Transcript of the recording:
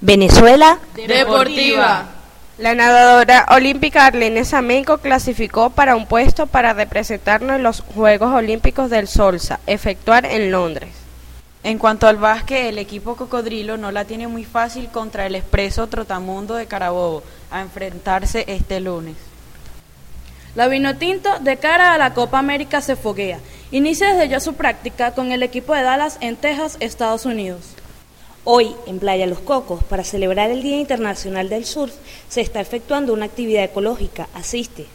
Venezuela Deportiva. La nadadora olímpica Arlene Samenko clasificó para un puesto para representarnos en los Juegos Olímpicos del Solsa, efectuar en Londres. En cuanto al básquet, el equipo cocodrilo no la tiene muy fácil contra el expreso Trotamundo de Carabobo a enfrentarse este lunes. La Vinotinto de cara a la Copa América se foguea. Inicia desde ya su práctica con el equipo de Dallas en Texas, Estados Unidos. Hoy, en Playa Los Cocos, para celebrar el Día Internacional del Surf, se está efectuando una actividad ecológica. Asiste.